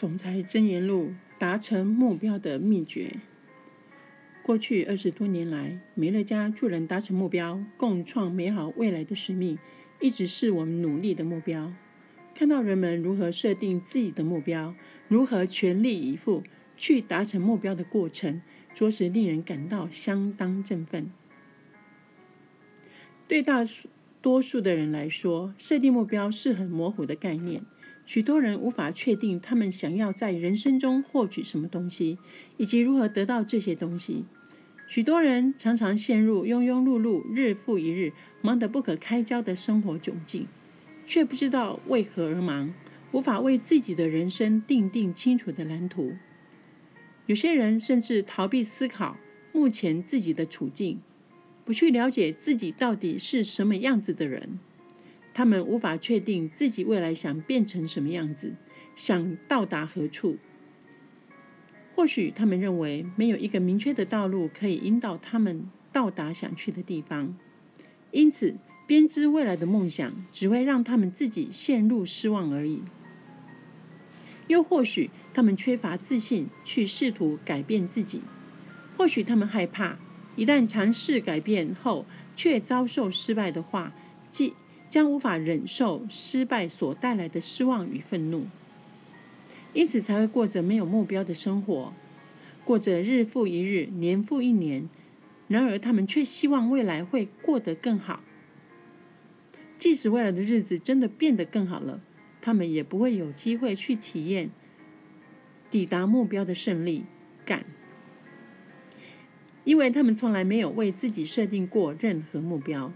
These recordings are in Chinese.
总裁箴言录达成目标的秘诀。过去二十多年来，美乐家助人达成目标、共创美好未来的使命，一直是我们努力的目标。看到人们如何设定自己的目标，如何全力以赴去达成目标的过程，着实令人感到相当振奋。对大多数的人来说，设定目标是很模糊的概念。许多人无法确定他们想要在人生中获取什么东西，以及如何得到这些东西。许多人常常陷入庸庸碌碌、日复一日、忙得不可开交的生活窘境，却不知道为何而忙，无法为自己的人生定定清楚的蓝图。有些人甚至逃避思考目前自己的处境，不去了解自己到底是什么样子的人。他们无法确定自己未来想变成什么样子，想到达何处。或许他们认为没有一个明确的道路可以引导他们到达想去的地方，因此编织未来的梦想只会让他们自己陷入失望而已。又或许他们缺乏自信去试图改变自己，或许他们害怕一旦尝试改变后却遭受失败的话，即。将无法忍受失败所带来的失望与愤怒，因此才会过着没有目标的生活，过着日复一日、年复一年。然而，他们却希望未来会过得更好。即使未来的日子真的变得更好了，他们也不会有机会去体验抵达目标的胜利感，因为他们从来没有为自己设定过任何目标。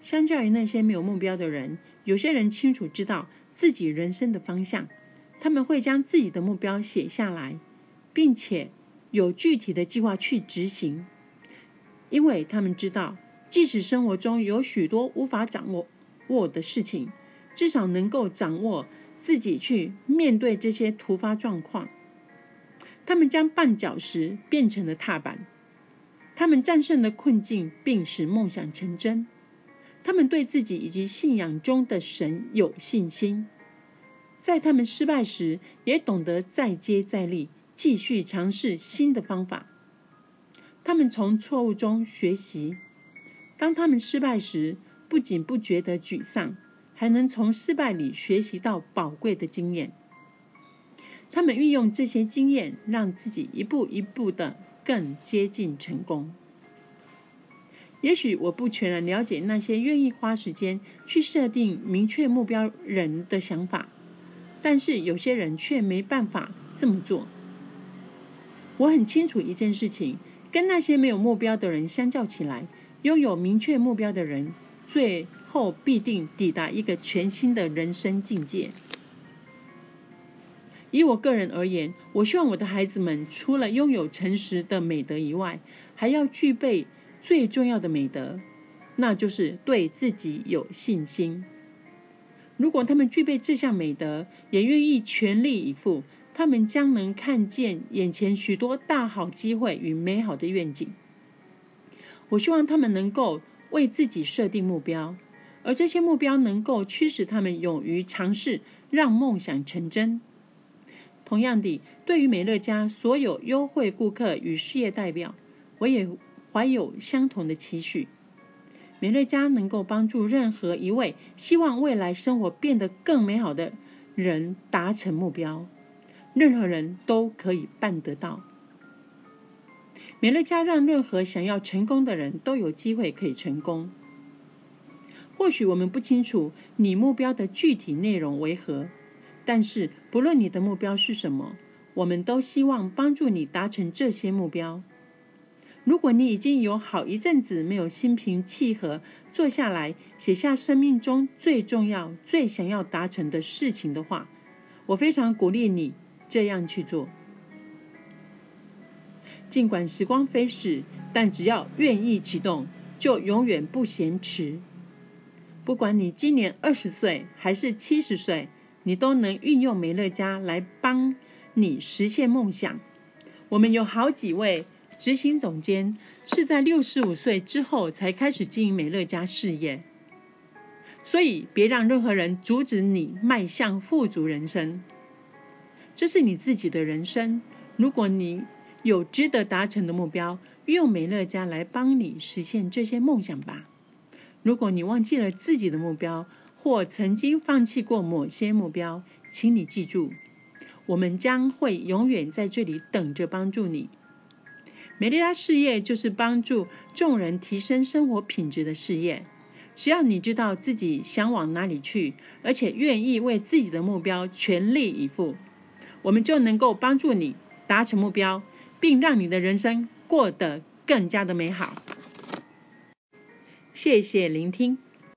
相较于那些没有目标的人，有些人清楚知道自己人生的方向，他们会将自己的目标写下来，并且有具体的计划去执行，因为他们知道，即使生活中有许多无法掌握握的事情，至少能够掌握自己去面对这些突发状况。他们将绊脚石变成了踏板，他们战胜了困境，并使梦想成真。他们对自己以及信仰中的神有信心，在他们失败时，也懂得再接再厉，继续尝试新的方法。他们从错误中学习，当他们失败时，不仅不觉得沮丧，还能从失败里学习到宝贵的经验。他们运用这些经验，让自己一步一步的更接近成功。也许我不全然了解那些愿意花时间去设定明确目标人的想法，但是有些人却没办法这么做。我很清楚一件事情：跟那些没有目标的人相较起来，拥有明确目标的人最后必定抵达一个全新的人生境界。以我个人而言，我希望我的孩子们除了拥有诚实的美德以外，还要具备。最重要的美德，那就是对自己有信心。如果他们具备这项美德，也愿意全力以赴，他们将能看见眼前许多大好机会与美好的愿景。我希望他们能够为自己设定目标，而这些目标能够驱使他们勇于尝试，让梦想成真。同样的，对于美乐家所有优惠顾客与事业代表，我也。怀有相同的期许，美乐家能够帮助任何一位希望未来生活变得更美好的人达成目标。任何人都可以办得到。美乐家让任何想要成功的人都有机会可以成功。或许我们不清楚你目标的具体内容为何，但是不论你的目标是什么，我们都希望帮助你达成这些目标。如果你已经有好一阵子没有心平气和坐下来写下生命中最重要、最想要达成的事情的话，我非常鼓励你这样去做。尽管时光飞逝，但只要愿意启动，就永远不嫌迟。不管你今年二十岁还是七十岁，你都能运用美乐家来帮你实现梦想。我们有好几位。执行总监是在六十五岁之后才开始经营美乐家事业，所以别让任何人阻止你迈向富足人生。这是你自己的人生。如果你有值得达成的目标，用美乐家来帮你实现这些梦想吧。如果你忘记了自己的目标，或曾经放弃过某些目标，请你记住，我们将会永远在这里等着帮助你。美乐家事业就是帮助众人提升生活品质的事业。只要你知道自己想往哪里去，而且愿意为自己的目标全力以赴，我们就能够帮助你达成目标，并让你的人生过得更加的美好。谢谢聆听。